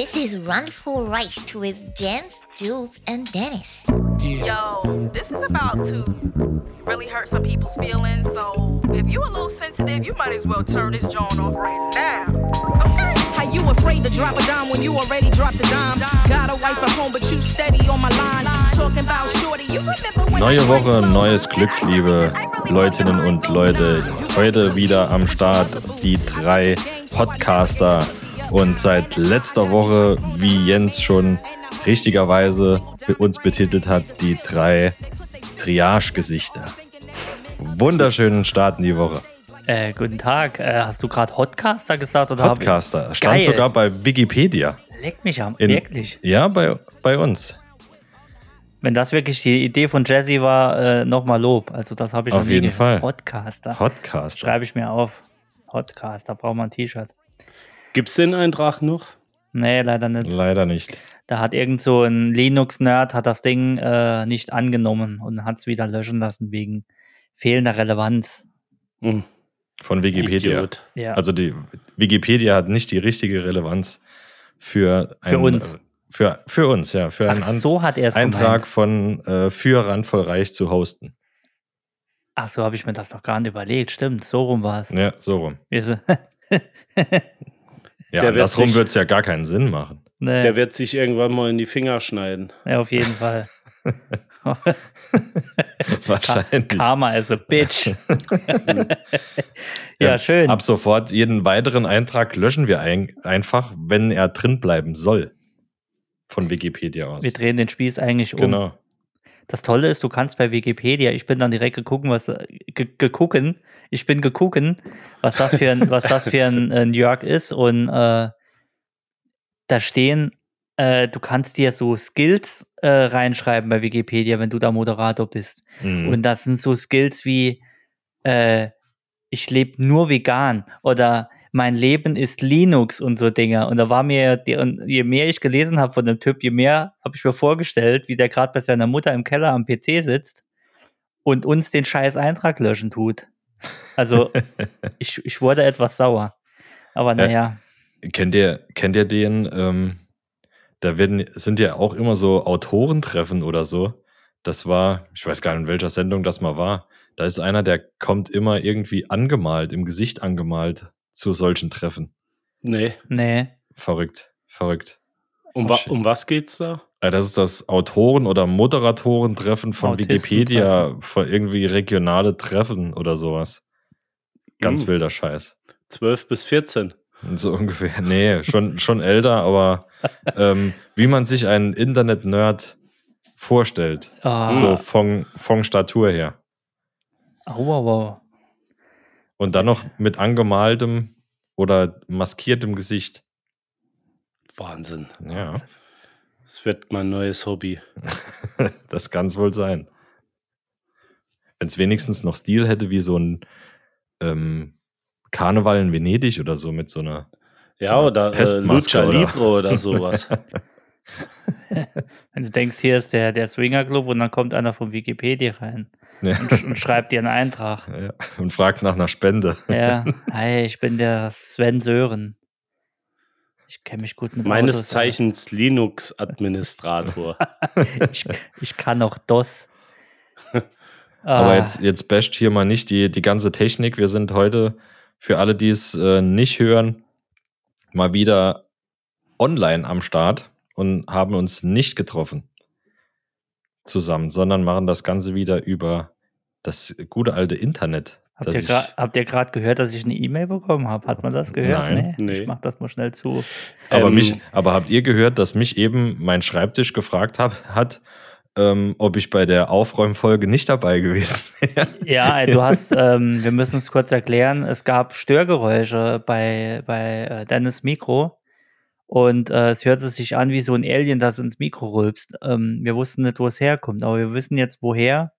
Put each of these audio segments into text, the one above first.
This is Run for Rice with Jens, Jules, and Dennis. Yo, this is about to really hurt some people's feelings. So if you a little sensitive, you might as well turn this joint off right now. Okay? How you afraid to drop a dime when you already dropped a dime? Got a wife at home, but you steady on my line. Talking about shorty, you remember when Neue Woche, neues Glück, liebe Leutinnen und Leute. Heute wieder am Start die drei Podcaster. Und seit letzter Woche, wie Jens schon richtigerweise uns betitelt hat, die drei Triage-Gesichter. Wunderschönen Start in die Woche. Äh, guten Tag. Äh, hast du gerade Hotcaster gesagt? Oder ich- Stand Geil. sogar bei Wikipedia. Leck mich am. In- wirklich. Ja, bei, bei uns. Wenn das wirklich die Idee von Jesse war, äh, nochmal Lob. Also das habe ich Auf jeden. Fall. Podcaster. Podcaster. Schreibe ich mir auf. Podcaster. Braucht man ein T-Shirt. Gibt's den Eintrag noch? Nee, leider nicht. Leider nicht. Da hat irgend so ein Linux-Nerd hat das Ding äh, nicht angenommen und hat es wieder löschen lassen wegen fehlender Relevanz. Hm, Von Wikipedia. Idiot. Ja. Also die Wikipedia hat nicht die richtige Relevanz für, Für einen, uns. äh, Für, für uns, ja. Für einen Ach, An- so hat er es Eintrag gemeint. von äh, für Randvoll Reich zu hosten. Ach, so habe ich mir das noch gar nicht überlegt. Stimmt, so rum war es. Ja, so rum. Ja, Der wird andersrum wird es ja gar keinen Sinn machen. nee. Der wird sich irgendwann mal in die Finger schneiden. Ja, auf jeden Fall. Wahrscheinlich. Karma is a bitch. ja, schön. Ab sofort jeden weiteren Eintrag löschen wir ein, einfach, wenn er drin bleiben soll. Von Wikipedia aus. Wir drehen den Spieß eigentlich um. Genau. Das Tolle ist, du kannst bei Wikipedia, ich bin dann direkt geguckt, was ge, gegucken, ich bin gegucken, was das für ein, was das für ein, ein Jörg ist und äh, da stehen, äh, du kannst dir so Skills äh, reinschreiben bei Wikipedia, wenn du da Moderator bist. Mhm. Und das sind so Skills wie, äh, ich lebe nur vegan oder mein Leben ist Linux und so Dinge. Und da war mir, und je mehr ich gelesen habe von dem Typ, je mehr habe ich mir vorgestellt, wie der gerade bei seiner Mutter im Keller am PC sitzt und uns den scheiß Eintrag löschen tut. Also ich, ich wurde etwas sauer. Aber naja, Kennt ihr, kennt ihr den? Ähm, da werden, sind ja auch immer so Autorentreffen oder so. Das war, ich weiß gar nicht, in welcher Sendung das mal war. Da ist einer, der kommt immer irgendwie angemalt, im Gesicht angemalt zu solchen Treffen. Nee. nee. Verrückt, verrückt. Um, Oh, wa um was geht's da? Äh, Das ist das Autoren- oder Moderatoren-Treffen von Wikipedia, von irgendwie regionale Treffen oder sowas. Ganz Hm, wilder Scheiß. 12 bis 14. So ungefähr. Nee, schon, schon älter, aber ähm, wie man sich einen Internet-Nerd vorstellt. Ah, So von, von Statur her. au, au, au. Und dann noch mit angemaltem oder maskiertem Gesicht. Wahnsinn. Ja, Das wird mein neues Hobby. das kann es wohl sein. Wenn es wenigstens noch Stil hätte wie so ein ähm, Karneval in Venedig oder so mit so einer. Ja, So eine oder äh, Lucha oder? Libre oder sowas. Wenn du denkst, hier ist der, der Swinger Club und dann kommt einer von Wikipedia rein Ja, und, sch- und schreibt dir einen Eintrag. ja, und fragt nach einer Spende. Ja, hi, ich bin der Sven Sören. Ich kenne mich gut mit Meines Autos. Zeichens Linux-Administrator. Ich, ich kann auch DOS. Aber Ah, jetzt, jetzt basht hier mal nicht die, die ganze Technik. Wir sind heute, für alle, die es äh, nicht hören, mal wieder online am Start und haben uns nicht getroffen zusammen, sondern machen das Ganze wieder über das gute alte Internet. habt, ihr gerade gehört, dass ich eine E-Mail bekommen habe? Hat man das gehört? Nein. Nee. Ich mach das mal schnell zu. aber, Ähm, mich, aber habt ihr gehört, dass mich eben mein Schreibtisch gefragt hab, hat, ähm, ob ich bei der Aufräumfolge nicht dabei gewesen wäre? Ja, du hast, ähm, wir müssen es kurz erklären, es gab Störgeräusche bei, bei äh, Dennis Mikro und äh, es hörte sich an wie so ein Alien, das ins Mikro rülpst. Ähm, wir wussten nicht, wo es herkommt, aber wir wissen jetzt, woher.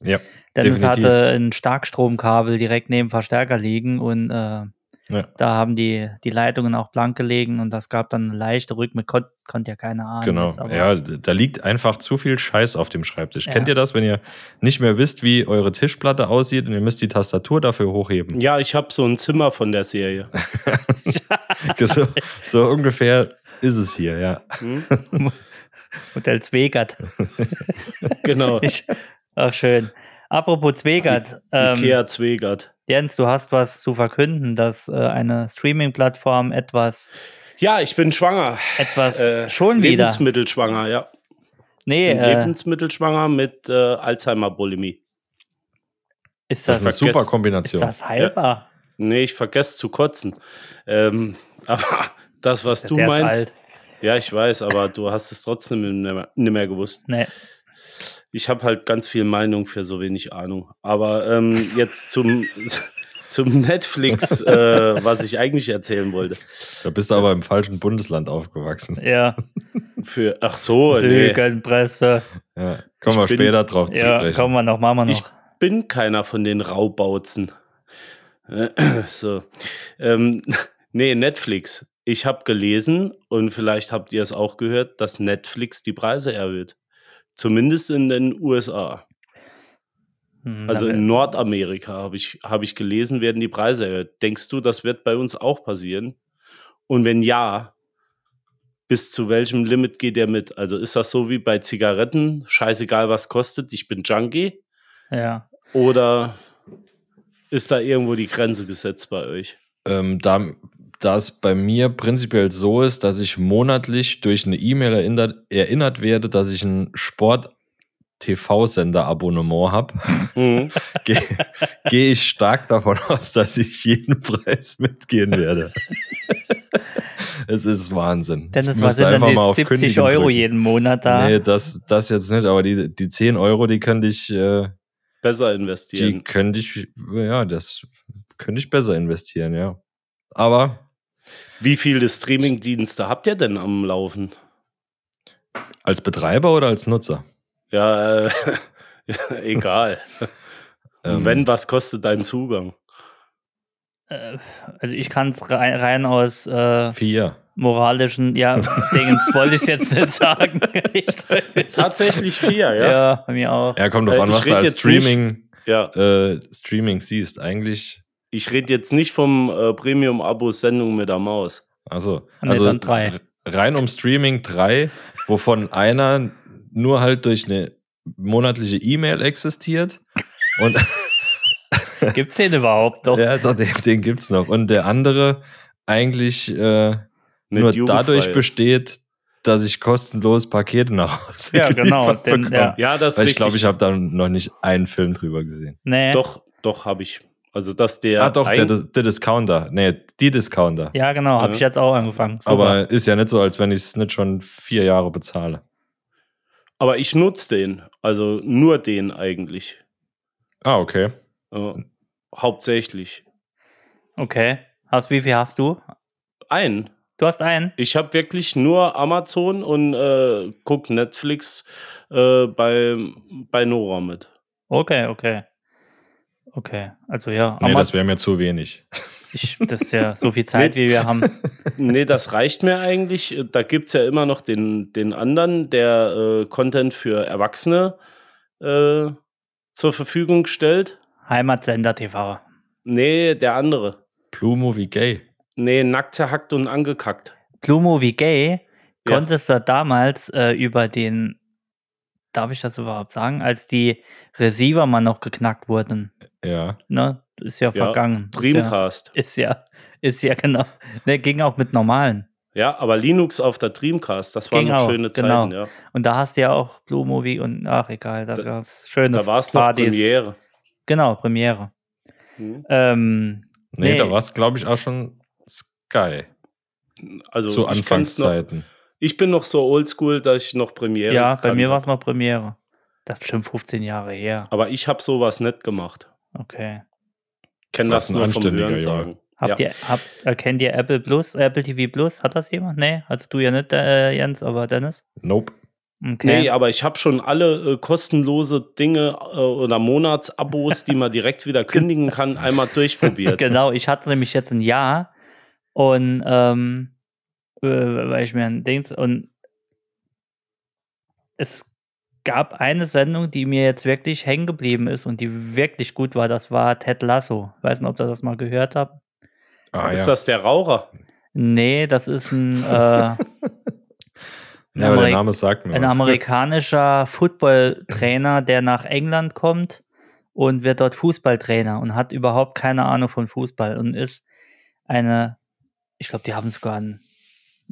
ja, Dennis definitiv. hatte ein Starkstromkabel direkt neben Verstärker liegen und äh, Ja. da haben die, die Leitungen auch blank gelegen und das gab dann eine leichte Rückmeldung. Kon konnte ja keine Ahnung. Genau, jetzt, aber- ja, da liegt einfach zu viel Scheiß auf dem Schreibtisch. Ja. Kennt ihr das, wenn ihr nicht mehr wisst, wie eure Tischplatte aussieht und ihr müsst die Tastatur dafür hochheben? ja, ich habe so ein Zimmer von der Serie. so, so ungefähr ist es hier, ja. Hm? Hotel Zwegert. Genau. Ich, ach, schön. Apropos Zwegert. Ähm, Ikea Zwegert. Jens, du hast was zu verkünden, dass äh, eine Streaming-Plattform etwas, Ja, ich bin schwanger. etwas Äh, schon wieder. Lebensmittelschwanger, ja. Nee, Bin äh, Lebensmittelschwanger mit äh, Alzheimer-Bulimie. ist Das das, ist eine super ist Kombination. das heilbar? Nee, ich vergesse zu kotzen. Ähm, aber das, was du Der ist meinst, alt. ja, ich weiß, aber du hast es trotzdem nicht mehr, nicht mehr gewusst. Nee. Ich habe halt ganz viel Meinung für so wenig Ahnung. Aber ähm, jetzt zum, zum Netflix, äh, was ich eigentlich erzählen wollte. Da bist du aber im falschen Bundesland aufgewachsen. Ja, Für, ach so, nee. Lügenpresse. Ja, kommen wir bin- später drauf zu Ja, sprechen. kommen wir noch, machen wir noch. Ich bin keiner von den Raubautzen. Äh, so. Ähm, nee, Netflix. Ich habe gelesen und vielleicht habt ihr es auch gehört, dass Netflix die Preise erhöht. Zumindest in den USA. Hm, Also in Nordamerika habe ich, hab ich gelesen, werden die Preise erhöht. Denkst du, das wird bei uns auch passieren? Und wenn ja, bis zu welchem Limit geht der mit? Also ist das so wie bei Zigaretten, scheißegal was kostet, ich bin Junkie? ja. Oder ist da irgendwo die Grenze gesetzt bei euch? ähm, da, da es bei mir prinzipiell so ist, dass ich monatlich durch eine E-Mail erinnert, erinnert werde, dass ich ein Sport-TV-Sender-Abonnement habe, Mhm. gehe geh ich stark davon aus, dass ich jeden Preis mitgehen werde. es ist Wahnsinn. Denn es dann einfach die mal auf 70 Kündigen Euro drücken. jeden Monat da. Nee, das, das jetzt nicht, aber die, die 10 Euro, die könnte ich, äh, Besser die investieren. könnte ich, ja, das könnte ich besser investieren, ja. Aber Wie viele Streaming-Dienste habt ihr denn am Laufen? als Betreiber oder als Nutzer? Ja, äh, egal. Und Ähm, wenn, was kostet dein Zugang? Äh, Also ich kann es rein, rein aus äh, Vier. moralischen, ja, Dingens wollte ich jetzt nicht sagen. Ich- Tatsächlich vier, ja? ja, bei mir auch. Ja, kommt drauf Äh, an, was du als nicht- Streaming, Ja, äh, Streaming siehst. Eigentlich, ich rede jetzt nicht vom äh, Premium-Abo-Sendung mit der Maus. also, Nee, also dann drei. rein um Streaming drei, wovon einer nur halt durch eine monatliche E-Mail existiert. Und Gibt's den überhaupt noch? ja, doch, den, den gibt's noch. Und der andere eigentlich äh, nur jugendfrei. dadurch besteht, dass ich kostenlos Pakete nach Hause Ja, genau, bekomme. ja. Ja, das Weil ich glaube, ich habe da noch nicht einen Film drüber gesehen. Nee. Doch, doch, habe ich. Also, dass der. ah, doch, der, der Discounter. Nee, die Discounter. Ja, genau, habe Ja. ich jetzt auch angefangen. Super. Aber ist ja nicht so, als wenn ich es nicht schon vier Jahre bezahle. aber ich nutze den. Also nur den eigentlich. Ah, okay. Äh, hauptsächlich. okay. Hast, wie viel hast du? Einen. Du hast einen? Ich habe wirklich nur Amazon und äh, guck Netflix äh, bei, bei Nora mit. Okay, okay. Okay, also ja. Nee, das wäre mir zu wenig. ich, das ist ja so viel Zeit, wie wir haben. Nee, das reicht mir eigentlich. Da gibt es ja immer noch den, den anderen, der äh, Content für Erwachsene äh, zur Verfügung stellt. Heimatsender TV. Nee, der andere. Blue Movie Gay. Nee, nackt zerhackt und angekackt. Blue Movie Gay Ja. konntest du damals äh, über den, darf ich das überhaupt sagen, als die Receiver mal noch geknackt wurden. Ja. Ne? Ist ja, Ja, vergangen. Dreamcast. Ist ja, ist ja, ist ja genau. Ne, ging auch mit normalen. Ja, aber Linux auf der Dreamcast, das waren noch auch, schöne genau. Zeiten, ja. Und da hast du ja auch Blue Movie und ach egal, da, Da- gab es schöne Da war es noch. Premiere. Genau, Premiere. Nee, Ähm, Nee. da war es, glaube ich, auch schon Sky. Also zu noch, Anfangszeiten. ich bin noch so oldschool, dass ich noch Premiere ja, bei mir war es mal Premiere. Das ist bestimmt 15 Jahre her. Aber ich habe sowas nicht gemacht. Okay. Kenne Was das nur vom Hören sagen. Habt ja. ihr, habt, äh, kennt ihr Apple Plus, Apple TV Plus? Hat das jemand? Nee, also du ja nicht, äh, Jens, aber Dennis? Nope. Okay. Nee, aber ich habe schon alle äh, kostenlose Dinge äh, oder Monatsabos, die man direkt wieder kündigen kann, einmal durchprobiert. genau, ich hatte nämlich jetzt ein Jahr und ähm, äh, weil ich mir ein Dings und es gab eine Sendung, die mir jetzt wirklich hängen geblieben ist und die wirklich gut war. Das war Ted Lasso. Weiß nicht, ob ihr das mal gehört habt. Ah, Ist ja. das der Raucher? Nee, das ist ein, äh, Ja, aber der Amerik- Name sagt mir ein was. amerikanischer Footballtrainer, der nach England kommt und wird dort Fußballtrainer und hat überhaupt keine Ahnung von Fußball und ist eine, ich glaube, die haben sogar einen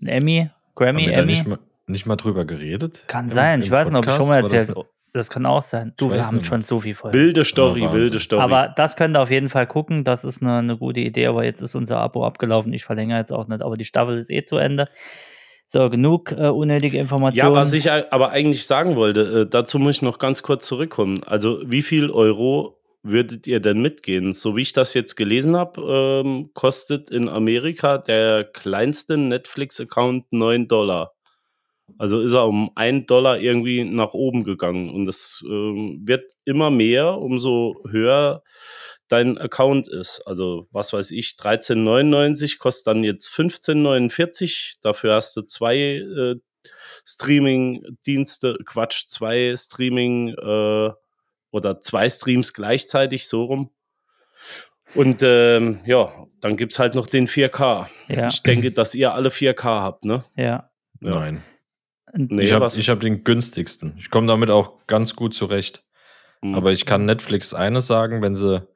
einen Emmy, Haben Grammy, da Emmy. nicht mal, nicht mal drüber geredet? Kann Im- sein, ich im weiß nicht, ob ich schon mal Podcast? War das erzählt Das kann auch sein. Du, Ich wir haben nicht schon so viel Folgen. Wilde Story, Oh, wilde. Story. Aber das könnt ihr auf jeden Fall gucken. Das ist eine, eine gute Idee, aber jetzt ist unser Abo abgelaufen. Ich verlängere jetzt auch nicht, aber die Staffel ist eh zu Ende. So, genug äh, unnötige Ja, Informationen. was ich aber eigentlich sagen wollte, äh, dazu muss ich noch ganz kurz zurückkommen. Also, wie viel Euro würdet ihr denn mitgehen? So wie ich das jetzt gelesen habe, ähm, kostet in Amerika der kleinste Netflix-Account 9 Dollar. Also ist er um 1 Dollar irgendwie nach oben gegangen. Und das ähm, wird immer mehr, umso höher dein Account ist. Also, was weiß ich, 13,99 kostet dann jetzt 15,49. Dafür hast du zwei äh, Streaming-Dienste, Quatsch, zwei Streaming äh, oder zwei Streams gleichzeitig, so rum. Und ähm, ja, dann gibt es halt noch den 4K. ja, Ich denke, dass ihr alle 4K habt, ne? ja. Ja. Nein. Nee, ich habe hab den günstigsten. Ich komme damit auch ganz gut zurecht. Hm. Aber ich kann Netflix eines sagen, wenn sie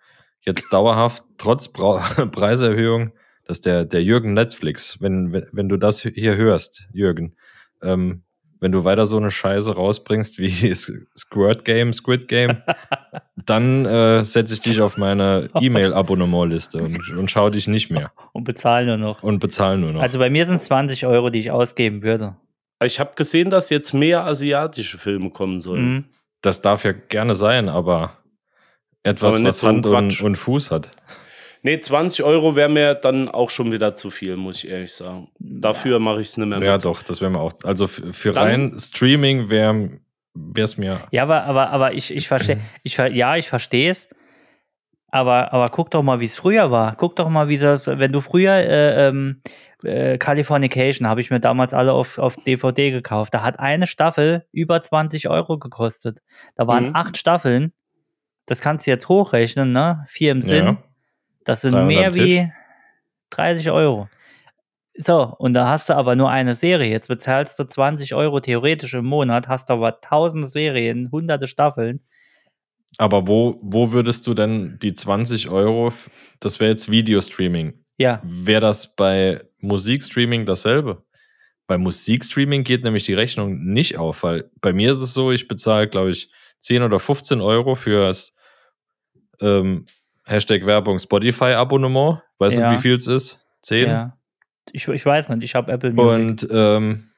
jetzt dauerhaft, trotz Brau Preiserhöhung, dass der, der Jürgen Netflix, wenn, wenn, wenn du das hier hörst, Jürgen, ähm, wenn du weiter so eine Scheiße rausbringst wie Squirt Game, Squid Game, dann äh, setze ich dich auf meine E-Mail-Abonnementliste und, und schau dich nicht mehr Und bezahlen nur noch. und bezahl nur noch. Also bei mir sind es 20 Euro, die ich ausgeben würde. Ich habe gesehen, dass jetzt mehr asiatische Filme kommen sollen. Mhm. das darf ja gerne sein, aber etwas, Aber was so Hand und, und Fuß hat. Nee, 20 Euro wäre mir dann auch schon wieder zu viel, muss ich ehrlich sagen. Dafür mache ich es nicht mehr Ja, mit. doch, das wäre mir auch. Also für, für Dann- rein Streaming wäre es mir. Ja, aber, aber, aber ich, ich verstehe, ich, ver- ja, ich verstehe es. Aber, aber guck doch mal, wie es früher war. Guck doch mal, wie das, wenn du früher äh, ähm, äh, Californication habe ich mir damals alle auf, auf DVD gekauft. Da hat eine Staffel über 20 Euro gekostet. Da waren Mhm. acht Staffeln. Das kannst du jetzt hochrechnen, ne? Vier im Sinn. Ja. Das sind 300 mehr wie 30 Euro. So, und da hast du aber nur eine Serie. Jetzt bezahlst du 20 Euro theoretisch im Monat, hast aber tausende Serien, hunderte Staffeln. Aber wo, wo würdest du denn die 20 Euro, das wäre jetzt Videostreaming, Ja, wäre das bei Musikstreaming dasselbe? Bei Musikstreaming geht nämlich die Rechnung nicht auf, weil bei mir ist es so, ich bezahle, glaube ich, 10 oder 15 Euro für das ähm, Hashtag Werbung Spotify-Abonnement. Weißt Ja. du, wie viel es ist? 10? ja. Ich, ich weiß nicht, ich habe Apple Music. Und ähm,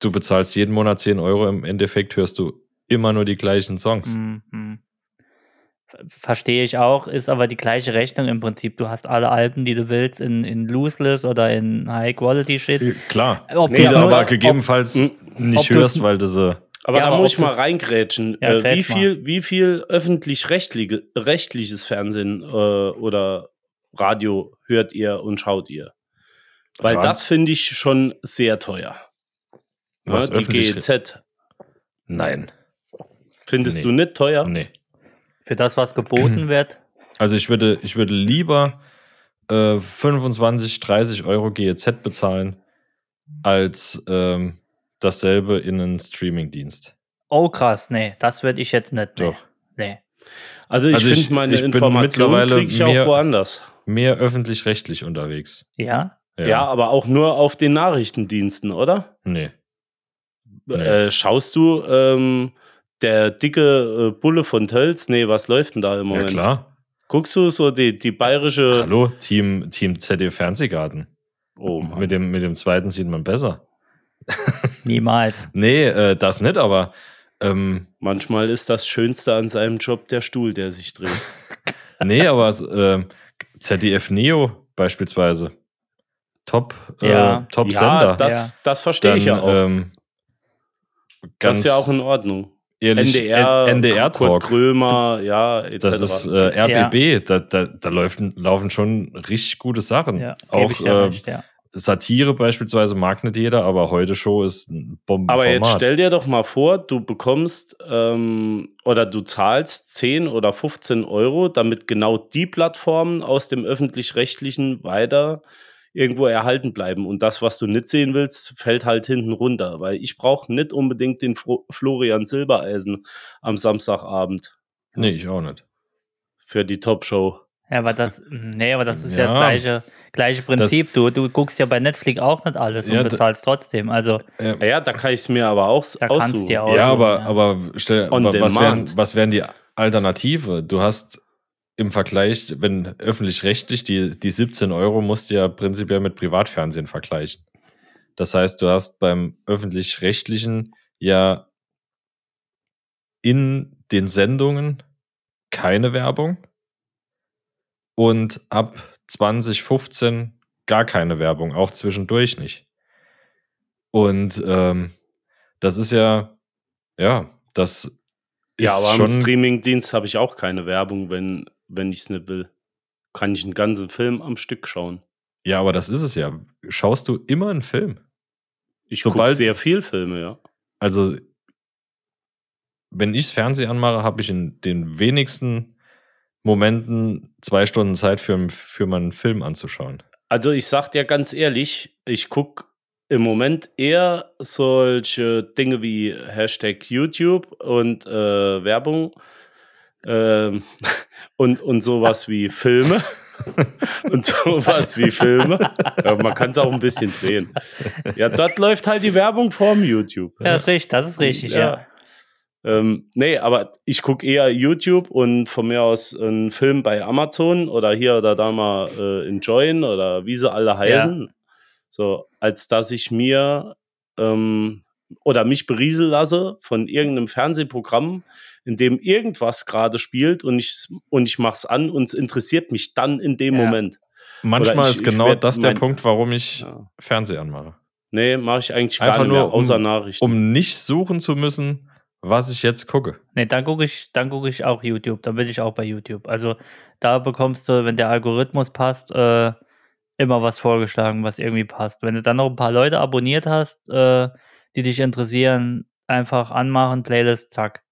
du bezahlst jeden Monat 10 Euro. Im Endeffekt hörst du immer nur die gleichen Songs. Mhm. Ver- Verstehe ich auch, ist aber die gleiche Rechnung im Prinzip. Du hast alle Alben, die du willst, in, in Looseless oder in High Quality Shit. Klar. Ob Nee, Die du aber nur- gegebenenfalls ob- nicht ob du's- hörst, weil du sie. Aber Ja, da aber muss ich mal reingrätschen. Ja, äh, wie mal. viel, wie viel öffentlich-rechtliche rechtliches Fernsehen äh, oder Radio hört ihr und schaut ihr? Weil Rad- das finde ich schon sehr teuer. Was Ja, die öffentlich- GEZ. Nein. Findest Nee. du nicht teuer? Nee. Für das, was geboten wird. Also ich würde, ich würde lieber äh, 25, 30 Euro GEZ bezahlen, als ähm, dasselbe in einen Streamingdienst. Oh krass, nee, das würde ich jetzt nicht. Nee. Doch. Nee. Also ich Also finde meine ich bin Informationen mittlerweile kriege ich auch mehr- woanders. Mehr öffentlich-rechtlich unterwegs. Ja? Ja. aber auch nur auf den Nachrichtendiensten, oder? Nee. Nee. Äh, schaust du ähm, der dicke äh, Bulle von Tölz? Nee, was läuft denn da im Ja, Moment? klar. Guckst du so die, die bayerische. Hallo, Team, Team ZDF Fernsehgarten. Oh Mann. Mit dem, mit dem zweiten sieht man besser. Niemals. Nee, äh, das nicht, aber ähm, Manchmal ist das Schönste an seinem Job der Stuhl, der sich dreht. nee, aber äh, ZDF Neo beispielsweise. Top, äh, Ja. Top ja, Sender. das, das verstehe ich ja auch. Ähm, das ganz ist ja auch in Ordnung. Ehrlich, NDR, NDR Kurt Talk. Krömer, ja, etc. Das ist äh, RBB, da, da, da laufen, laufen schon richtig gute Sachen. Ja, auch äh, recht, ja. Satire beispielsweise mag nicht jeder, aber heute Show ist ein Bombenformat. Aber jetzt stell dir doch mal vor, du bekommst ähm, oder du zahlst 10 oder 15 Euro, damit genau die Plattformen aus dem öffentlich-rechtlichen weiter irgendwo erhalten bleiben. Und das, was du nicht sehen willst, fällt halt hinten runter. Weil ich brauche nicht unbedingt den Fro Florian Silbereisen am Samstagabend Nee, ich auch nicht. für die Top-Show. Ja, aber das, nee, aber das ist ja, das Ja. gleiche, gleiche Prinzip. du, du guckst ja bei Netflix auch nicht alles und Ja, d- bezahlst trotzdem. Also, Ja, da kann ich es mir aber auch Da kannst aussuchen. du ja auch- Ja, aber, ja. aber stell, was wären, was wären die Alternative? Du hast im Vergleich, wenn öffentlich-rechtlich, die, die 17 Euro musst du ja prinzipiell mit Privatfernsehen vergleichen. Das heißt, du hast beim öffentlich-rechtlichen ja in den Sendungen keine Werbung und ab 2015 gar keine Werbung, auch zwischendurch nicht. Und ähm, das ist ja, ja, das Ja, ist aber am schon Streamingdienst habe ich auch keine Werbung, wenn, wenn ich es nicht will. Kann ich einen ganzen Film am Stück schauen. Ja, aber das ist es ja. Schaust du immer einen Film? Ich gucke sehr viel Filme, ja. Also, wenn ich das Fernsehen anmache, habe ich in den wenigsten Momenten zwei Stunden Zeit für, für meinen Film anzuschauen. Also ich sag dir ganz ehrlich, ich gucke im Moment eher solche Dinge wie Hashtag YouTube und äh, Werbung ähm, und, und sowas wie Filme. und sowas wie Filme. Ja, man kann es auch ein bisschen drehen. Ja, dort läuft halt die Werbung vorm YouTube. ja, das ist richtig, das ist richtig, ja. Ähm, nee, aber ich gucke eher YouTube und von mir aus einen Film bei Amazon oder hier oder da mal äh, enjoyen oder wie sie alle heißen. So, als dass ich mir ähm, oder mich berieseln lasse von irgendeinem Fernsehprogramm, in dem irgendwas gerade spielt und ich, und ich mach's an und es interessiert mich dann in dem Ja. Moment. Manchmal ich- ist genau werd das der mein- Punkt, warum ich Ja. Fernsehen anmache. Nee, mache ich eigentlich Einfach gar nicht mehr, nur, um- außer Nachrichten. Um nicht suchen zu müssen, was ich jetzt gucke. Nee, dann gucke ich, dann gucke ich auch YouTube. Dann bin ich auch bei YouTube. Also da bekommst du, wenn der Algorithmus passt, äh, immer was vorgeschlagen, was irgendwie passt. Wenn du dann noch ein paar Leute abonniert hast, äh, die dich interessieren, einfach anmachen, Playlist, zack.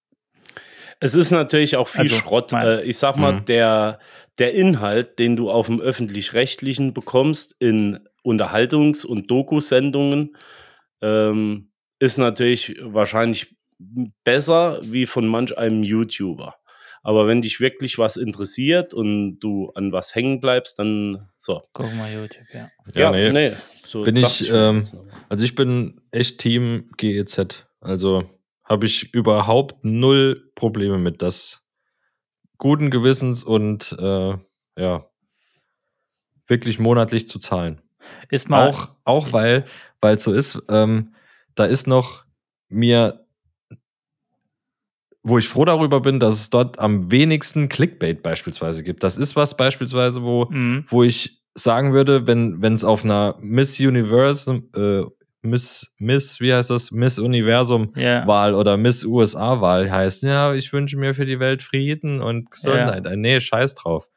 Es ist natürlich auch viel Also, Schrott. mein- Äh, ich sag mal, Mhm. der, der Inhalt, den du auf dem öffentlich-rechtlichen bekommst in Unterhaltungs- und Doku-Sendungen, ähm, ist natürlich wahrscheinlich besser wie von manch einem YouTuber. Aber wenn dich wirklich was interessiert und du an was hängen bleibst, dann so. Guck mal YouTube, ja. Ja, nee. so Bin ich, mir ähm. Also ich bin echt Team GEZ. Also habe ich überhaupt null Probleme mit das guten Gewissens und äh, ja wirklich monatlich zu zahlen. Ist mal, Auch, auch weil weil es so ist, ähm, da ist noch mir, wo ich froh darüber bin, dass es dort am wenigsten Clickbait beispielsweise gibt. Das ist was beispielsweise, wo Mhm. wo ich sagen würde, wenn wenn es auf einer Miss Universum, äh, Miss, Miss, wie heißt das, Miss Universum Ja. Wahl oder Miss USA Wahl heißt, ja, ich wünsche mir für die Welt Frieden und Gesundheit. Äh, Nee, scheiß drauf.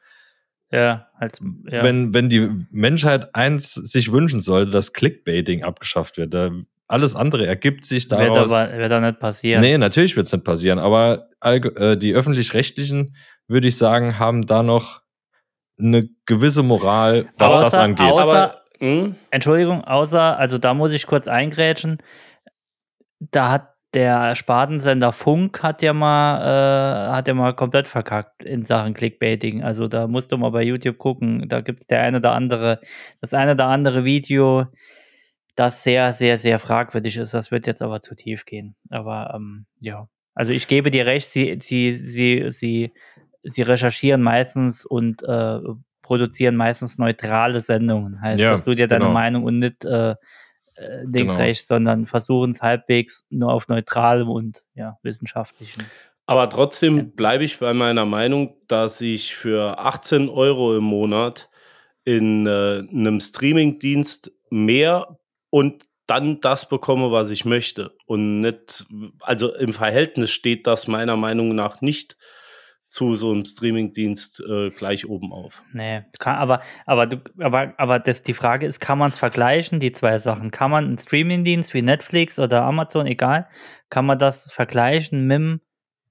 Ja, halt, ja. Wenn, wenn die Menschheit eins sich wünschen sollte, dass Clickbaiting abgeschafft wird, da, alles andere ergibt sich wird, daraus. aber, wird da nicht passieren. Nee, natürlich wird es nicht passieren, aber äh, die öffentlich-rechtlichen, würde ich sagen, haben da noch eine gewisse Moral, was Außer- das angeht. außer- Aber, hm? Entschuldigung, außer, also da muss ich kurz eingrätschen. Da hat der Spartensender Funk hat ja mal, äh, hat ja mal komplett verkackt in Sachen Clickbaiting. Also da musst du mal bei YouTube gucken. Da gibt es der eine oder andere, das eine oder andere Video, das sehr, sehr, sehr fragwürdig ist. Das wird jetzt aber zu tief gehen. Aber ähm, ja. Also ich gebe dir recht, sie, sie, sie, sie, sie recherchieren meistens und äh, produzieren meistens neutrale Sendungen. Heißt, Ja, dass du dir deine genau. Meinung und nicht äh, äh, links, Genau. rechts, sondern versuchen es halbwegs nur auf neutralem und ja, wissenschaftlichen. Aber trotzdem bleibe ich bei meiner Meinung, dass ich für 18 Euro im Monat in äh, einem Streamingdienst mehr und dann das bekomme, was ich möchte. Und nicht, also im Verhältnis steht das meiner Meinung nach nicht zu so einem Streamingdienst äh, gleich oben auf. Nee, kann, aber, aber, du, aber, aber das, die Frage ist, kann man es vergleichen, die zwei Sachen? Kann man einen Streamingdienst wie Netflix oder Amazon, egal, kann man das vergleichen mit dem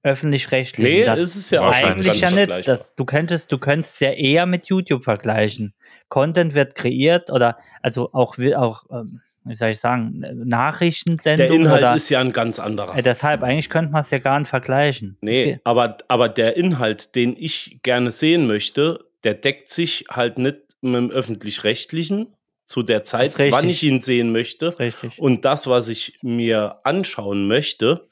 öffentlich-rechtlichen. Nee, das ist es ja auch wahrscheinlich eigentlich ja nicht. Das, du könntest, du könntest ja eher mit YouTube vergleichen. Content wird kreiert oder also auch, auch ähm, wie soll ich sagen, Der Nachrichtensendungen Inhalt oder ist ja ein ganz anderer. äh, deshalb eigentlich könnte man es ja gar nicht vergleichen. Nee, aber, aber der Inhalt, den ich gerne sehen möchte, der deckt sich halt nicht mit dem öffentlich-rechtlichen zu der Zeit, wann ich ihn sehen möchte. Richtig. Und das, was ich mir anschauen möchte,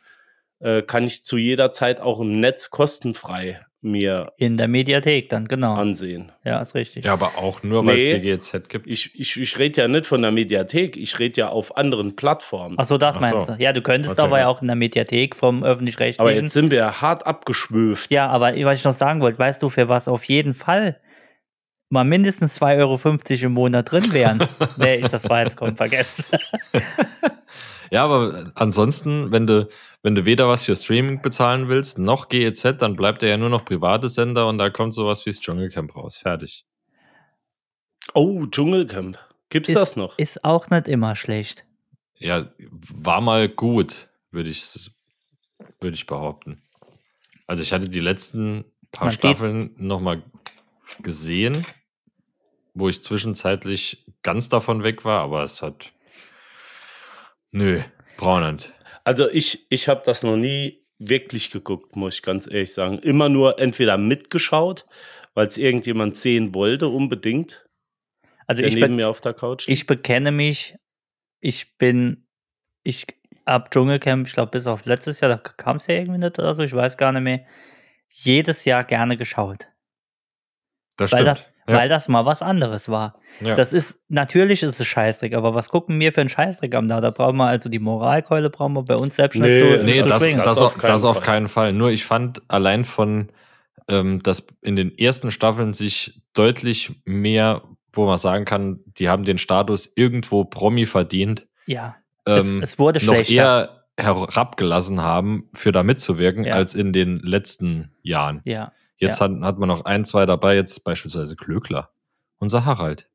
äh, kann ich zu jeder Zeit auch im Netz kostenfrei mir In der Mediathek dann, genau. ansehen. ja, ist richtig. Ja, aber auch nur, weil Nee. es die GZ gibt. Ich, ich, ich rede ja nicht von der Mediathek, ich rede ja auf anderen Plattformen. Ach so, das Ach meinst so. du. Ja, du könntest Okay, aber ja auch in der Mediathek vom aber öffentlich-rechtlichen. jetzt sind wir hart abgeschwöft. Ja, aber was ich noch sagen wollte, weißt du, für was auf jeden Fall mal mindestens 2,50 Euro im Monat drin wären? nee, das war jetzt komm, vergessen. Ja, aber ansonsten, wenn du, wenn du weder was für Streaming bezahlen willst, noch GEZ, dann bleibt er ja nur noch private Sender und da kommt sowas wie das Dschungelcamp raus. Fertig. Oh, Dschungelcamp. Gibt's ist, das noch? Ist auch nicht immer schlecht. Ja, war mal gut, würde ich, würde ich behaupten. Also ich hatte die letzten paar Man Staffeln nochmal gesehen, wo ich zwischenzeitlich ganz davon weg war, aber es hat. Nö, braunend. Also ich, ich habe das noch nie wirklich geguckt, muss ich ganz ehrlich sagen. Immer nur entweder mitgeschaut, weil es irgendjemand sehen wollte, unbedingt, Also der ich, neben be mir auf der Couch ich bekenne mich, ich bin, ich ab Dschungelcamp, ich glaube bis auf letztes Jahr, da kam es ja irgendwie nicht oder so, ich weiß gar nicht mehr, jedes Jahr gerne geschaut. Das Weil stimmt. das, ja, weil das mal was anderes war. ja. Das ist, natürlich ist es Scheißdreck, aber was gucken wir für einen Scheißdreck am da? Da brauchen wir also die Moralkeule, brauchen wir bei uns selbst Nee, nicht zu, Nee, zu das, das, Das auf, das auf Fall. keinen Fall. Nur ich fand allein von, ähm, dass in den ersten Staffeln sich deutlich mehr, wo man sagen kann, die haben den Status irgendwo Promi verdient, ja, ähm, es, es wurde noch schlechter. eher herabgelassen haben, für da mitzuwirken, Ja. als in den letzten Jahren. ja, Jetzt ja. hat, hat man noch ein, zwei dabei, jetzt beispielsweise Klöckler. Unser Harald.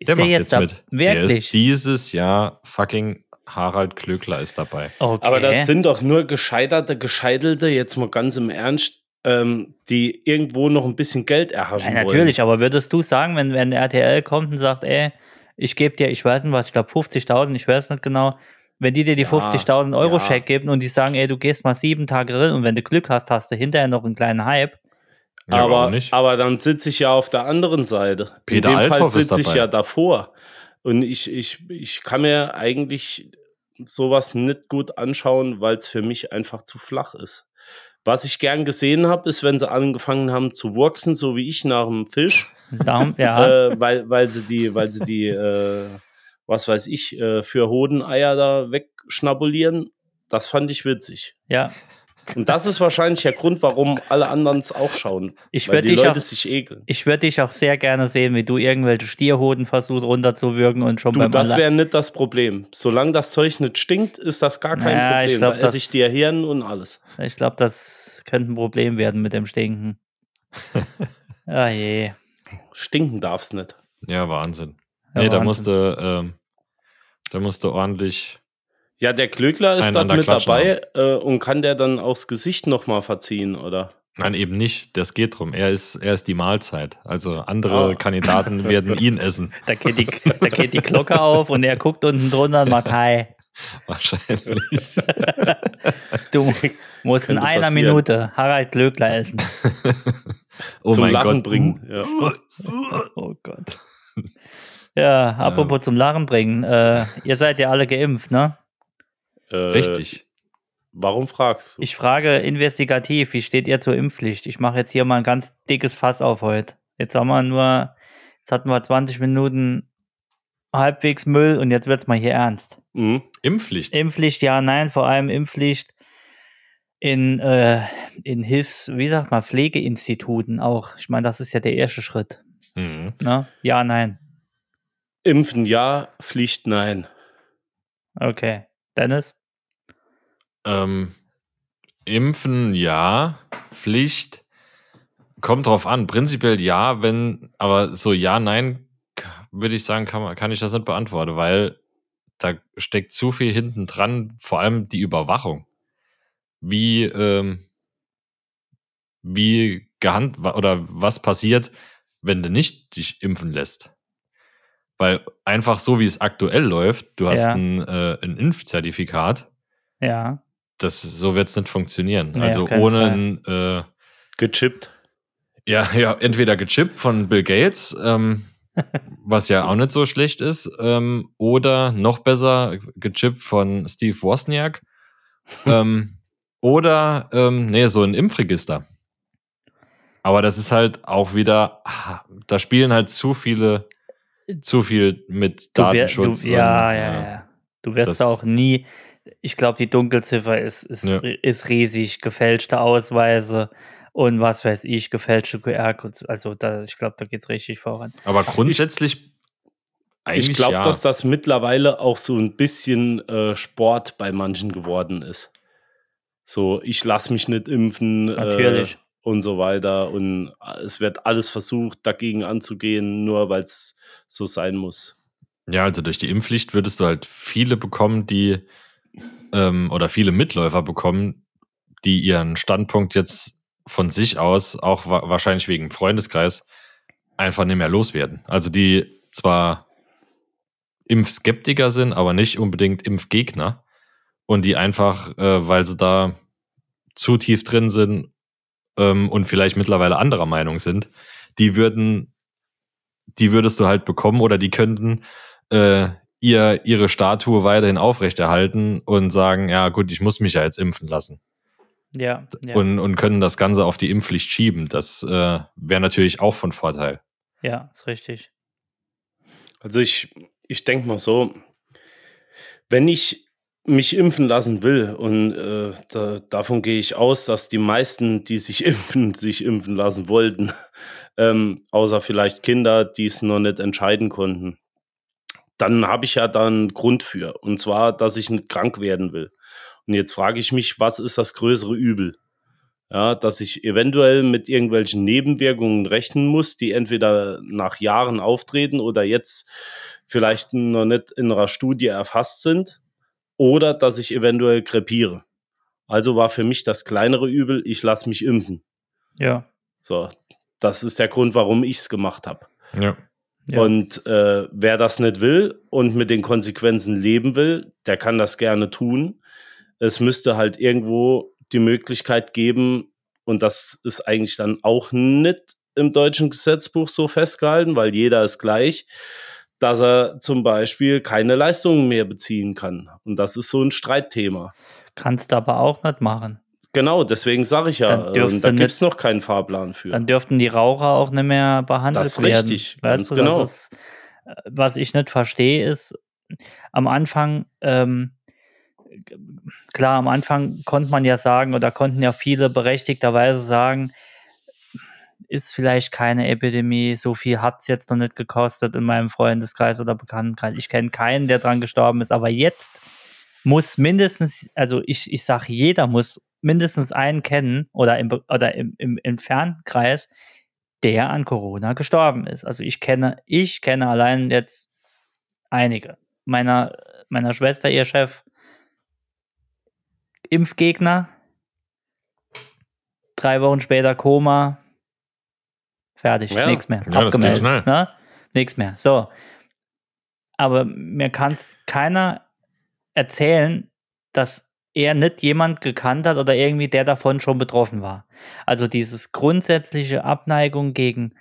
Der der macht jetzt, da mit. Der Wirklich? ist dieses Jahr fucking Harald Klöckler ist dabei. okay. Aber das sind doch nur gescheiterte, gescheitelte, jetzt mal ganz im Ernst, ähm, die irgendwo noch ein bisschen Geld erhaschen ja, wollen. natürlich, aber würdest du sagen, wenn, wenn RTL kommt und sagt, ey, ich gebe dir, ich weiß nicht was, ich glaube 50.000, ich weiß nicht genau, wenn die dir die Ja, 50.000 Euro ja. Scheck geben und die sagen, ey, du gehst mal sieben Tage drin und wenn du Glück hast, hast du hinterher noch einen kleinen Hype. Ja, aber, aber dann sitze ich ja auf der anderen Seite. Peter In dem Fall Althoff sitze ich ja davor. Und ich, ich, ich kann mir eigentlich sowas nicht gut anschauen, weil es für mich einfach zu flach ist. Was ich gern gesehen habe, ist, wenn sie angefangen haben zu wurksen, so wie ich nach dem Fisch, Darum, ja, äh, weil, weil sie die, weil sie die, äh, was weiß ich, äh, für Hodeneier da wegschnabulieren. Das fand ich witzig. ja. Und das ist wahrscheinlich der Grund, warum alle anderen es auch schauen. Ich weil die dich Leute auch- sich ekeln. Ich würde dich auch sehr gerne sehen, wie du irgendwelche Stierhoden versuchst runterzuwirken und schon Du, beim das wäre nicht das Problem. Solange das Zeug nicht stinkt, ist das gar kein Naja, ich Problem. glaub, da esse das- ich dir Hirn und alles. Ich glaube, das könnte ein Problem werden mit dem Stinken. ah je. Stinken darf's nicht. Ja, Wahnsinn. Ja, nee, da Wahnsinn. musste, ähm, da musste ordentlich. Ja, der Klöckler ist dort mit dabei äh, und kann der dann aufs Gesicht nochmal verziehen, oder? Nein, eben nicht. Das geht drum. Er ist, er ist die Mahlzeit. Also andere Ah. Kandidaten werden ihn essen. Da geht, die, da geht die Glocke auf und er guckt unten drunter und macht Hi. Wahrscheinlich. Du musst in einer passieren. Minute Harald Glöckler essen. oh Zum mein Lachen Gott. bringen. Ja. Oh Gott. Ja, apropos zum Lachen bringen. Äh, ihr seid ja alle geimpft, ne? Äh, Richtig. Warum fragst du? Ich frage investigativ, wie steht ihr zur Impfpflicht? Ich mache jetzt hier mal ein ganz dickes Fass auf heute. Jetzt haben wir nur, jetzt hatten wir 20 Minuten halbwegs Müll und jetzt wird's mal hier ernst. Mhm. Impfpflicht. Impfpflicht, ja, nein, vor allem Impfpflicht in, äh, in Hilfs-, wie sagt man, Pflegeinstituten auch. Ich meine, das ist ja der erste Schritt. Mhm. Ne? Ja, nein. Impfen ja, Pflicht nein. Okay. Dennis? Ähm, impfen ja, Pflicht kommt drauf an. Prinzipiell ja, wenn, aber so ja, nein, würde ich sagen, kann, man, kann ich das nicht beantworten, weil da steckt zu viel hinten dran, vor allem die Überwachung. Wie, ähm, wie gehand oder was passiert, wenn du nicht dich impfen lässt. Weil einfach so, wie es aktuell läuft, du hast Ja. ein, äh, ein Impfzertifikat, Ja. das, so wird es nicht funktionieren. Nee, also ohne ein, äh, Gechippt. ja, ja, entweder gechippt von Bill Gates, ähm, was ja auch nicht so schlecht ist, ähm, oder noch besser gechippt von Steve Wozniak. ähm, oder, ähm, nee, so ein Impfregister. Aber das ist halt auch wieder, ah, da spielen halt zu viele, zu viel mit Du wär- Datenschutz. Du, ja, und, ja, äh, ja. Du wirst das- da auch nie. Ich glaube, die Dunkelziffer ist, ist, Ja. ist riesig. Gefälschte Ausweise und was weiß ich, gefälschte QR-Codes. Also, da, ich glaube, da geht es richtig voran. Aber grundsätzlich, eigentlich Ich glaube, ja. dass das mittlerweile auch so ein bisschen äh, Sport bei manchen geworden ist. So, ich lasse mich nicht impfen. Natürlich. Äh, und so weiter. Und es wird alles versucht, dagegen anzugehen, nur weil es so sein muss. Ja, also durch die Impfpflicht würdest du halt viele bekommen, die ähm, oder viele Mitläufer bekommen, die ihren Standpunkt jetzt von sich aus, auch wa wahrscheinlich wegen Freundeskreis, einfach nicht mehr loswerden. Also die zwar Impfskeptiker sind, aber nicht unbedingt Impfgegner und die einfach, äh, weil sie da zu tief drin sind ähm, und vielleicht mittlerweile anderer Meinung sind, die würden, die würdest du halt bekommen oder die könnten äh, ihr, ihre Statue weiterhin aufrechterhalten und sagen, ja gut, ich muss mich ja jetzt impfen lassen. Ja, ja, Und, und können das Ganze auf die Impfpflicht schieben. Das äh, wäre natürlich auch von Vorteil. ja, ist richtig. Also ich, ich denke mal so, wenn ich mich impfen lassen will, und äh, da, davon gehe ich aus, dass die meisten, die sich impfen, sich impfen lassen wollten, ähm, außer vielleicht Kinder, die es noch nicht entscheiden konnten, dann habe ich ja da einen Grund für. Und zwar, dass ich nicht krank werden will. Und jetzt frage ich mich, was ist das größere Übel? Ja, dass ich eventuell mit irgendwelchen Nebenwirkungen rechnen muss, die entweder nach Jahren auftreten oder jetzt vielleicht noch nicht in einer Studie erfasst sind, oder dass ich eventuell krepiere. Also war für mich das kleinere Übel, ich lasse mich impfen. Ja. So, das ist der Grund, warum ich es gemacht habe. Ja. ja. Und äh, wer das nicht will und mit den Konsequenzen leben will, der kann das gerne tun. Es müsste halt irgendwo die Möglichkeit geben, und das ist eigentlich dann auch nicht im deutschen Gesetzbuch so festgehalten, weil jeder ist gleich, dass er zum Beispiel keine Leistungen mehr beziehen kann. Und das ist so ein Streitthema. Kannst du aber auch nicht machen. Genau, deswegen sage ich ja, ähm, da gibt es noch keinen Fahrplan für. Dann dürften die Raucher auch nicht mehr behandelt Das ist werden. richtig, Weißt ganz du, genau. Das ist, äh, was ich nicht verstehe, ist, am Anfang, ähm, klar, am Anfang konnte man ja sagen, oder konnten ja viele berechtigterweise sagen, ist vielleicht keine Epidemie, so viel hat es jetzt noch nicht gekostet in meinem Freundeskreis oder Bekanntenkreis. Ich kenne keinen, der dran gestorben ist, aber jetzt muss mindestens, also ich, ich sage, jeder muss mindestens einen kennen oder im, oder im, im Entfernkreis, der an Corona gestorben ist. Also ich kenne, ich kenne allein jetzt einige. Meiner, meiner Schwester, ihr Chef, Impfgegner, drei Wochen später Koma, fertig, Ja. nichts mehr. Ja, das geht abgemeldet. schnell. Ne? Nichts mehr. So. Aber mir kann es keiner erzählen, dass er nicht jemand gekannt hat oder irgendwie der davon schon betroffen war. Also dieses grundsätzliche Abneigung gegen,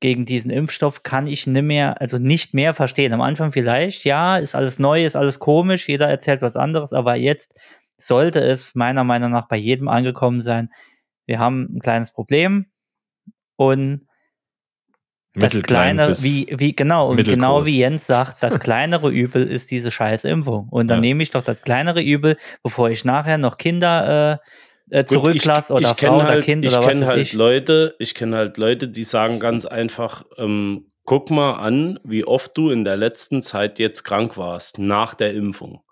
gegen diesen Impfstoff kann ich nicht mehr, also nicht mehr verstehen. Am Anfang vielleicht, ja, ist alles neu, ist alles komisch, jeder erzählt was anderes, aber jetzt sollte es meiner Meinung nach bei jedem angekommen sein, wir haben ein kleines Problem und das kleinere, wie, wie, genau, und genau wie Jens sagt, das kleinere Übel ist diese scheiß Impfung. Und dann Ja. nehme ich doch das kleinere Übel, bevor ich nachher noch Kinder äh, äh, zurücklasse ich, oder ich Frau oder halt, Kind ich oder was kenn weiß halt ich. Leute, ich kenne halt Leute, die sagen ganz einfach, ähm, guck mal an, wie oft du in der letzten Zeit jetzt krank warst, nach der Impfung.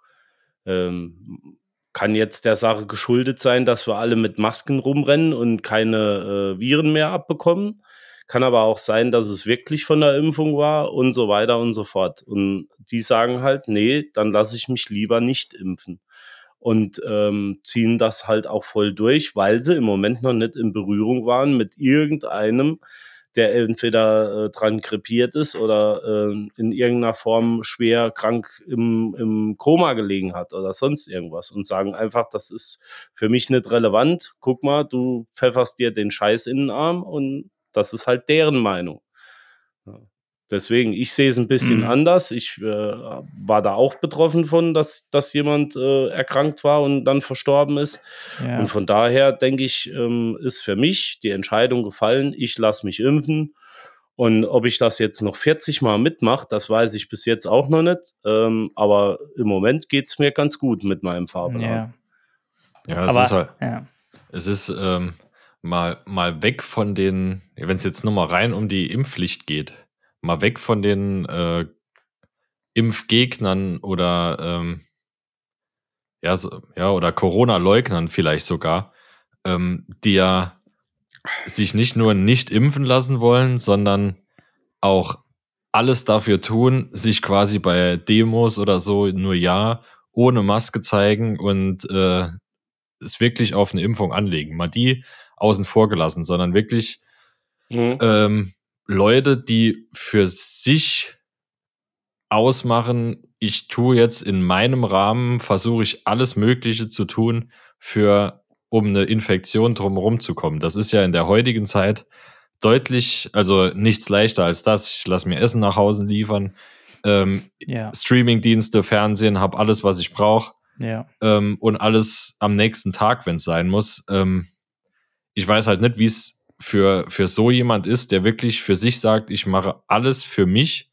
Ähm, kann jetzt der Sache geschuldet sein, dass wir alle mit Masken rumrennen und keine äh, Viren mehr abbekommen. Kann aber auch sein, dass es wirklich von der Impfung war und so weiter und so fort. Und die sagen halt, nee, dann lasse ich mich lieber nicht impfen. und ähm, ziehen das halt auch voll durch, weil sie im Moment noch nicht in Berührung waren mit irgendeinem, der entweder äh, dran krepiert ist oder äh, in irgendeiner Form schwer krank im, im Koma gelegen hat oder sonst irgendwas und sagen einfach, das ist für mich nicht relevant. Guck mal, du pfefferst dir den Scheiß in den Arm und das ist halt deren Meinung. Ja. Deswegen, ich sehe es ein bisschen Mhm. anders. Ich äh, war da auch betroffen von, dass, dass jemand äh, erkrankt war und dann verstorben ist. Ja. Und von daher denke ich, ähm, ist für mich die Entscheidung gefallen, ich lasse mich impfen. Und ob ich das jetzt noch 40 Mal mitmache, das weiß ich bis jetzt auch noch nicht. Ähm, aber im Moment geht es mir ganz gut mit meinem Fahrplan. ja. Ja, es Aber, ist halt, ja. es ist ähm, mal, mal weg von den, wenn es jetzt nur mal rein um die Impfpflicht geht, mal weg von den äh, Impfgegnern oder ähm, ja, so, ja, oder Corona-Leugnern vielleicht sogar, ähm, die ja sich nicht nur nicht impfen lassen wollen, sondern auch alles dafür tun, sich quasi bei Demos oder so nur ja ohne Maske zeigen und äh, es wirklich auf eine Impfung anlegen. Mal die außen vor gelassen, sondern wirklich Mhm. ähm, Leute, die für sich ausmachen, ich tue jetzt in meinem Rahmen, versuche ich alles Mögliche zu tun, für um eine Infektion drumherum zu kommen. Das ist ja in der heutigen Zeit deutlich, also nichts leichter als das. Ich lasse mir Essen nach Hause liefern, ähm, Ja, Streamingdienste, Fernsehen, habe alles, was ich brauche ja. ähm, und alles am nächsten Tag, wenn es sein muss. Ähm, ich weiß halt nicht, wie es für, für so jemand ist, der wirklich für sich sagt, ich mache alles für mich,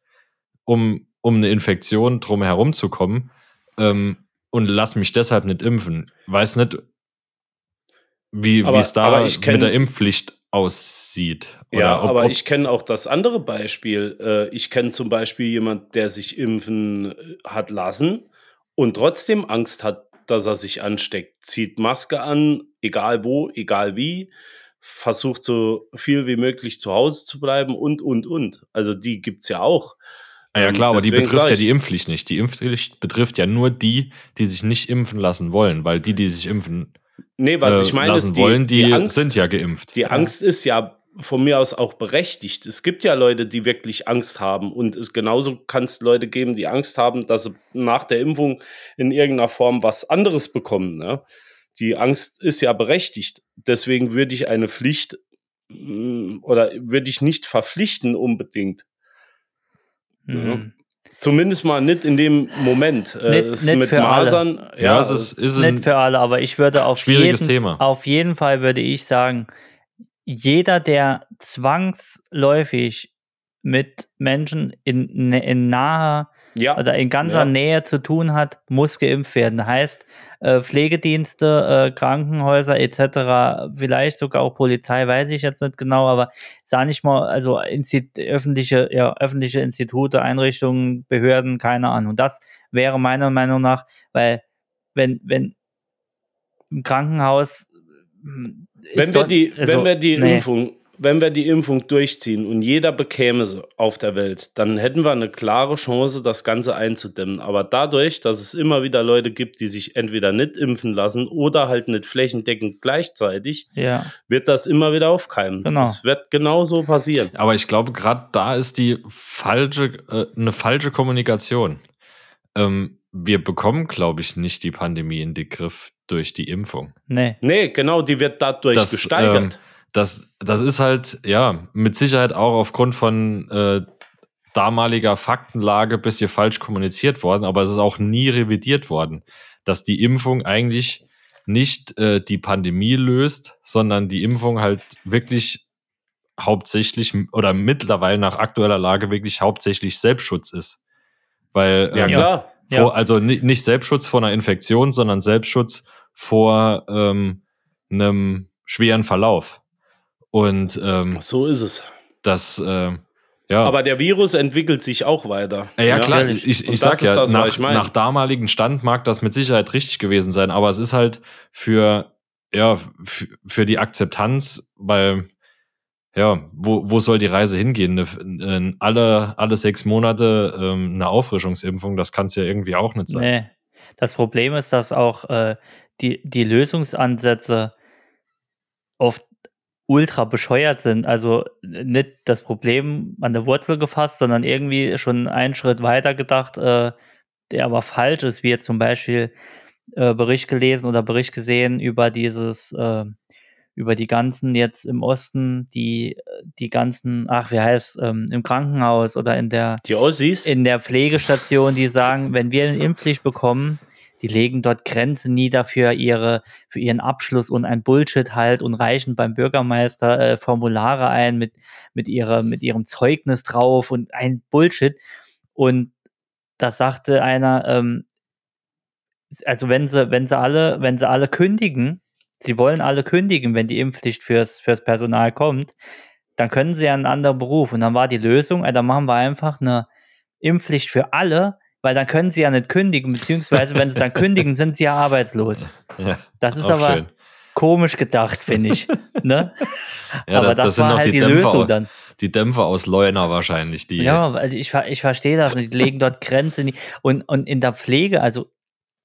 um, um eine Infektion drumherum zu kommen ähm, und lass mich deshalb nicht impfen. Weiß nicht, wie es da kenn- mit der Impfpflicht aussieht. Ja, ob- aber ob- ich kenne auch das andere Beispiel. Äh, ich kenne zum Beispiel jemand, der sich impfen äh, hat lassen und trotzdem Angst hat, dass er sich ansteckt. Zieht Maske an, egal wo, egal wie, versucht so viel wie möglich zu Hause zu bleiben und, und, und. Also die gibt's ja auch. Ah ja Ähm, klar, aber die betrifft ja die Impfpflicht nicht. Die Impfpflicht betrifft ja nur die, die sich nicht impfen lassen wollen, weil die, die sich impfen Nee, was äh, ich meine, lassen ist die, wollen, die, die Angst, sind ja geimpft. Die Angst ist ja von mir aus auch berechtigt. Es gibt ja Leute, die wirklich Angst haben. Und es genauso kann es Leute geben, die Angst haben, dass sie nach der Impfung in irgendeiner Form was anderes bekommen. Ne? Die Angst ist ja berechtigt. Deswegen würde ich eine Pflicht mm, oder würde ich nicht verpflichten unbedingt. Mhm. Zumindest mal nicht in dem Moment. Äh, Nicht- es nicht mit für alle. Masern, ja, es ist, Nicht für alle, aber ich würde auf schwieriges jeden, Thema. auf jeden Fall würde ich sagen, jeder, der zwangsläufig mit Menschen in, in naher ja, oder in ganzer Ja. Nähe zu tun hat, muss geimpft werden. Heißt, äh, Pflegedienste, äh, Krankenhäuser etc., vielleicht sogar auch Polizei, weiß ich jetzt nicht genau, aber sah nicht mal, also Insti öffentliche, ja, öffentliche Institute, Einrichtungen, Behörden, keine Ahnung. Das wäre meiner Meinung nach, weil wenn, wenn im Krankenhaus hm, wenn ist wir die, also, wenn wir die nee. Impfung, wenn wir die Impfung durchziehen und jeder bekäme sie auf der Welt, dann hätten wir eine klare Chance, das Ganze einzudämmen. Aber dadurch, dass es immer wieder Leute gibt, die sich entweder nicht impfen lassen oder halt nicht flächendeckend gleichzeitig, Ja, wird das immer wieder aufkeimen. Genau. Das wird genau so passieren. Aber ich glaube, gerade da ist die falsche, äh, eine falsche Kommunikation. Ähm, wir bekommen, glaube ich, nicht die Pandemie in den Griff durch die Impfung. nee. Nee, genau, die wird dadurch Das, gesteigert. ähm, Das, das ist halt, ja, mit Sicherheit auch aufgrund von äh, damaliger Faktenlage ein bisschen falsch kommuniziert worden, aber es ist auch nie revidiert worden, dass die Impfung eigentlich nicht äh, die Pandemie löst, sondern die Impfung halt wirklich hauptsächlich oder mittlerweile nach aktueller Lage wirklich hauptsächlich Selbstschutz ist. Weil, ja, ähm, klar. Ja. vor, also ni- nicht Selbstschutz vor einer Infektion, sondern Selbstschutz vor ähm, einem schweren Verlauf. Und ähm, So ist es. das, ähm, ja. Aber der Virus entwickelt sich auch weiter. ja, ja, klar, ich, ich das sag ja, das, was nach, ich meine. nach damaligen Stand mag das mit Sicherheit richtig gewesen sein, aber es ist halt für, ja, für, für die Akzeptanz, weil, ja, wo, wo soll die Reise hingehen? Alle, alle sechs Monate ähm, eine Auffrischungsimpfung, das kann es ja irgendwie auch nicht sein. Nee. das Problem ist, dass auch äh, die, die Lösungsansätze oft ultra bescheuert sind. Also nicht das Problem an der Wurzel gefasst, sondern irgendwie schon einen Schritt weiter gedacht, äh, der aber falsch ist, wie jetzt zum Beispiel äh, Bericht gelesen oder Bericht gesehen über dieses, äh, über die ganzen jetzt im Osten, die, die ganzen, ach, wie heißt ähm, im Krankenhaus oder in der, Die Ossis? in der Pflegestation, die sagen, wenn wir eine Impfpflicht bekommen, die legen dort Grenzen nieder für ihre, für ihren Abschluss und ein Bullshit halt und reichen beim Bürgermeister äh, Formulare ein mit, mit ihrer, mit ihrem Zeugnis drauf und ein Bullshit. Und da sagte einer, ähm, also wenn sie, wenn sie alle, wenn sie alle kündigen, sie wollen alle kündigen, wenn die Impfpflicht fürs, fürs Personal kommt, dann können sie ja einen anderen Beruf. Und dann war die Lösung, dann machen wir einfach eine Impfpflicht für alle, weil dann können sie ja nicht kündigen, beziehungsweise wenn sie dann kündigen, sind sie ja arbeitslos. Ja, Das ist aber schön. komisch gedacht, finde ich. ne? Ja, aber da- das, das sind war noch halt die Dämpfer Lösung aus- dann. Die Dämpfer aus Leuna wahrscheinlich, die. Ja, also ich, ich verstehe das nicht. Die legen dort Grenzen. Und, und in der Pflege, also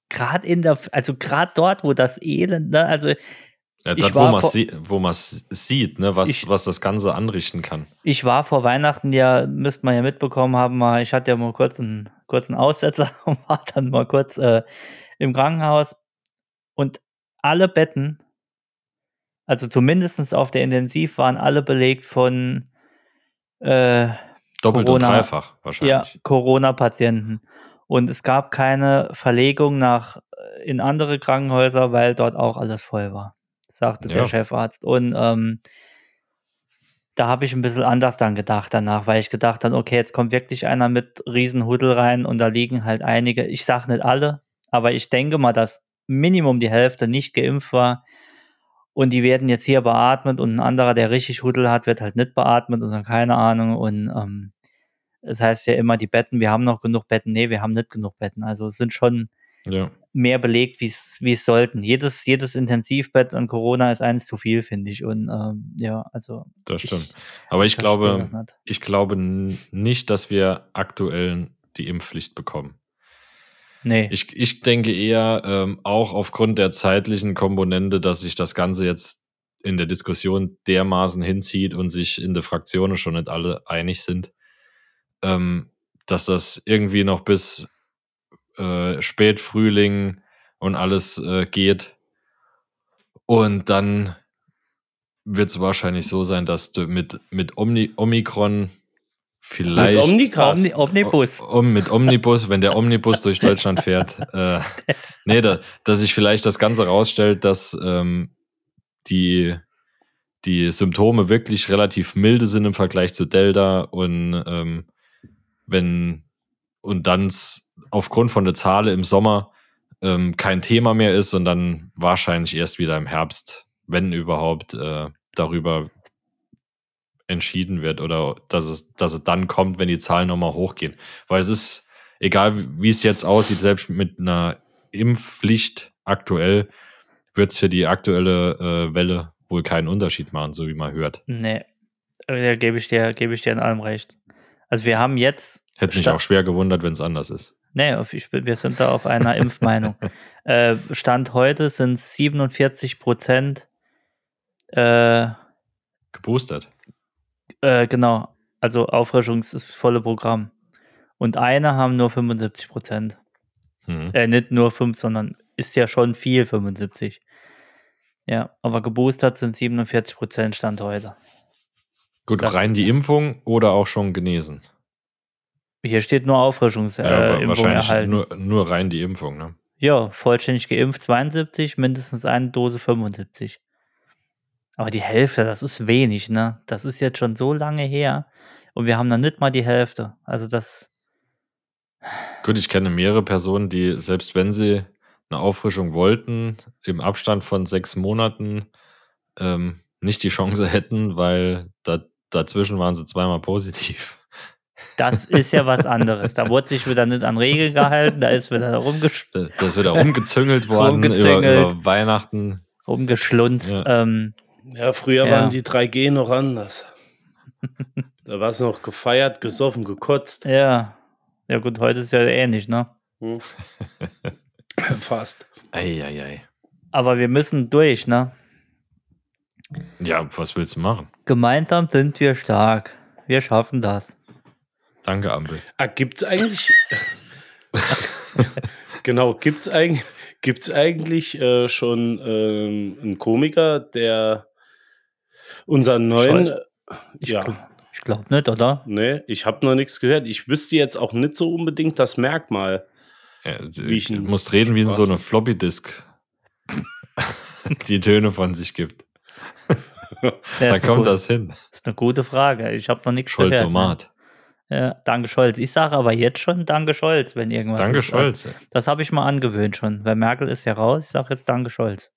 gerade in der, also gerade dort, wo das Elend, ne, also Ja, war wo man sie, wo man s- sieht, ne, was, Ich- was das Ganze anrichten kann. ich war vor Weihnachten ja, müsste man ja mitbekommen haben, mal, ich hatte ja mal kurz einen kurzen Aussetzer und war dann mal kurz äh, im Krankenhaus und alle Betten, also zumindest auf der Intensiv, waren alle belegt von äh, Doppelt Corona- und dreifach ja, wahrscheinlich. Corona-Patienten. Und es gab keine Verlegung nach äh, in andere Krankenhäuser, weil dort auch alles voll war, sagte Ja. der Chefarzt. Und ähm, da habe ich ein bisschen anders dann gedacht danach, weil ich gedacht habe, okay, jetzt kommt wirklich einer mit Riesenhuddel rein und da liegen halt einige, ich sage nicht alle, aber ich denke mal, dass Minimum die Hälfte nicht geimpft war. Und die werden jetzt hier beatmet und ein anderer, der richtig Huddel hat, wird halt nicht beatmet und dann keine Ahnung. Und ähm, es heißt ja immer, die Betten, wir haben noch genug Betten. Nee, wir haben nicht genug Betten. Also es sind schon Ja. Mehr belegt, wie es sollten. Jedes, jedes Intensivbett an Corona ist eins zu viel, finde ich. Und ähm, ja, also. Das stimmt. Aber ich glaube, ich glaube nicht, dass wir aktuell die Impfpflicht bekommen. Nee. Ich, ich denke eher, ähm, auch aufgrund der zeitlichen Komponente, dass sich das Ganze jetzt in der Diskussion dermaßen hinzieht und sich in der Fraktionen schon nicht alle einig sind, ähm, dass das irgendwie noch bis äh, Spätfrühling und alles äh, geht. Und dann wird es wahrscheinlich so sein, dass du mit, mit Omni Omikron vielleicht. Mit Omnicast. Omni Omnibus. Um, mit Omnibus, wenn der Omnibus durch Deutschland fährt. Äh, nee, da, dass sich vielleicht das Ganze rausstellt, dass ähm, die, die Symptome wirklich relativ milde sind im Vergleich zu Delta und ähm, wenn und dann aufgrund von der Zahl im Sommer ähm, kein Thema mehr ist und dann wahrscheinlich erst wieder im Herbst, wenn überhaupt, äh, darüber entschieden wird oder dass es, dass es dann kommt, wenn die Zahlen nochmal hochgehen. Weil es ist, egal wie es jetzt aussieht, selbst mit einer Impfpflicht aktuell, wird es für die aktuelle äh, Welle wohl keinen Unterschied machen, so wie man hört. Nee. Da gebe ich dir, gebe ich dir in allem recht. Also wir haben jetzt. Hätte mich Sta- auch schwer gewundert, wenn es anders ist. Nee, ich, wir sind da auf einer Impfmeinung. äh, Stand heute sind 47 Prozent. Äh, Geboostert. äh, genau. Also Auffrischungs ist volle Programm. Und eine haben nur 75 Prozent. Mhm. Äh, nicht nur 5, sondern ist ja schon viel, 75. Ja, aber geboostert sind 47 Prozent Stand heute. Gut, das- rein die Impfung oder auch schon genesen? Hier steht nur ja, Auffrischungsimpfung wa- äh, wahrscheinlich erhalten. nur, nur rein die Impfung, ne? Ja, vollständig geimpft 72, mindestens eine Dose 75. Aber die Hälfte, das ist wenig, ne? Das ist jetzt schon so lange her und wir haben noch nicht mal die Hälfte. Also das, Gut, ich kenne mehrere Personen, die, selbst wenn sie eine Auffrischung wollten, im Abstand von sechs Monaten ähm, nicht die Chance hätten, weil da, dazwischen waren sie zweimal positiv. Das ist ja was anderes. Da wurde sich wieder nicht an Regeln gehalten, da ist wieder rumgesch Da, da ist wieder umgezüngelt worden über, Rumgezüngelt. über Weihnachten. rumgeschlunzt. Ja. Ähm, Ja, früher Ja. waren die 3G noch anders. da war es noch gefeiert, gesoffen, gekotzt. ja. Ja gut, heute ist ja ähnlich, ne? Hm. Fast. Eieiei. Aber wir müssen durch, ne? Ja, was willst du machen? Gemeinsam sind wir stark. Wir schaffen das. Danke, Ampel. Ah, gibt's eigentlich. genau, gibt's eigentlich, gibt's eigentlich äh, schon ähm, einen Komiker, der unseren neuen. Ich, ja, gl- ich glaube nicht, oder? nee, ich habe noch nichts gehört. Ich wüsste jetzt auch nicht so unbedingt das Merkmal. Ja, Wie ich musst reden, wie in so eine Floppy-Disk die Töne von sich gibt. Da kommt gute- das hin. ist eine gute Frage. Ich habe noch nichts gehört. ne? Scholz-Omat. Ja, danke Scholz. Ich sage aber jetzt schon Danke Scholz, wenn irgendwas Danke, ist. Scholz. Das habe ich mal angewöhnt schon. Weil Merkel ist ja raus. Ich sage jetzt Danke Scholz.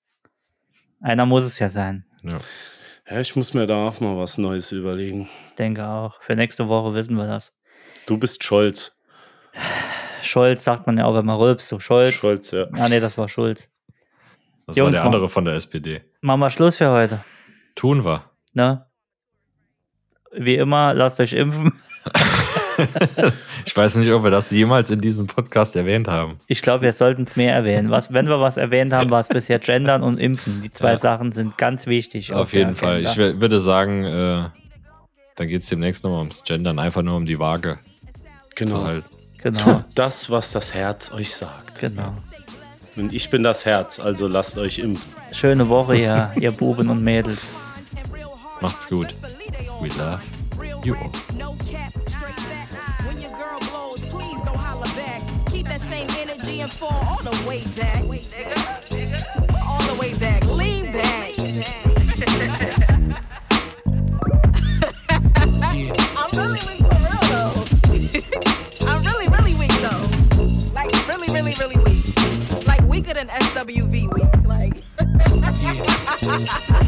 Einer muss es ja sein. Ja. Ja, ich muss mir da auch mal was Neues überlegen. Denke auch. Für nächste Woche wissen wir das. Du bist Scholz. Scholz sagt man ja auch, wenn man rülpst. So Scholz. Scholz, ja. Ah, nee, das war Schulz. Das Jungs, war der andere von der SPD. Machen wir Schluss für heute. Tun wir. Ne? Wie immer, lasst euch impfen. Ich weiß nicht, ob wir das jemals in diesem Podcast erwähnt haben. Ich glaube, wir sollten es mehr erwähnen. Was, wenn wir was erwähnt haben, war es bisher Gendern und Impfen. Die zwei Ja. Sachen sind ganz wichtig. Auf der jeden Fall. Ich würde sagen, äh, dann geht es demnächst nochmal ums Gendern, einfach nur um die Waage zu Genau. halten. Genau, Das, was das Herz euch sagt. genau. Und ich bin das Herz, also lasst euch impfen. Schöne Woche, ihr, ihr Buben und Mädels. Macht's gut. We love you. No that same energy and fall all the way back. All the way back. Lean back. I'm really weak for real though. I'm really, really weak though. Like really, really, really weak. Like weaker than SWV weak. Like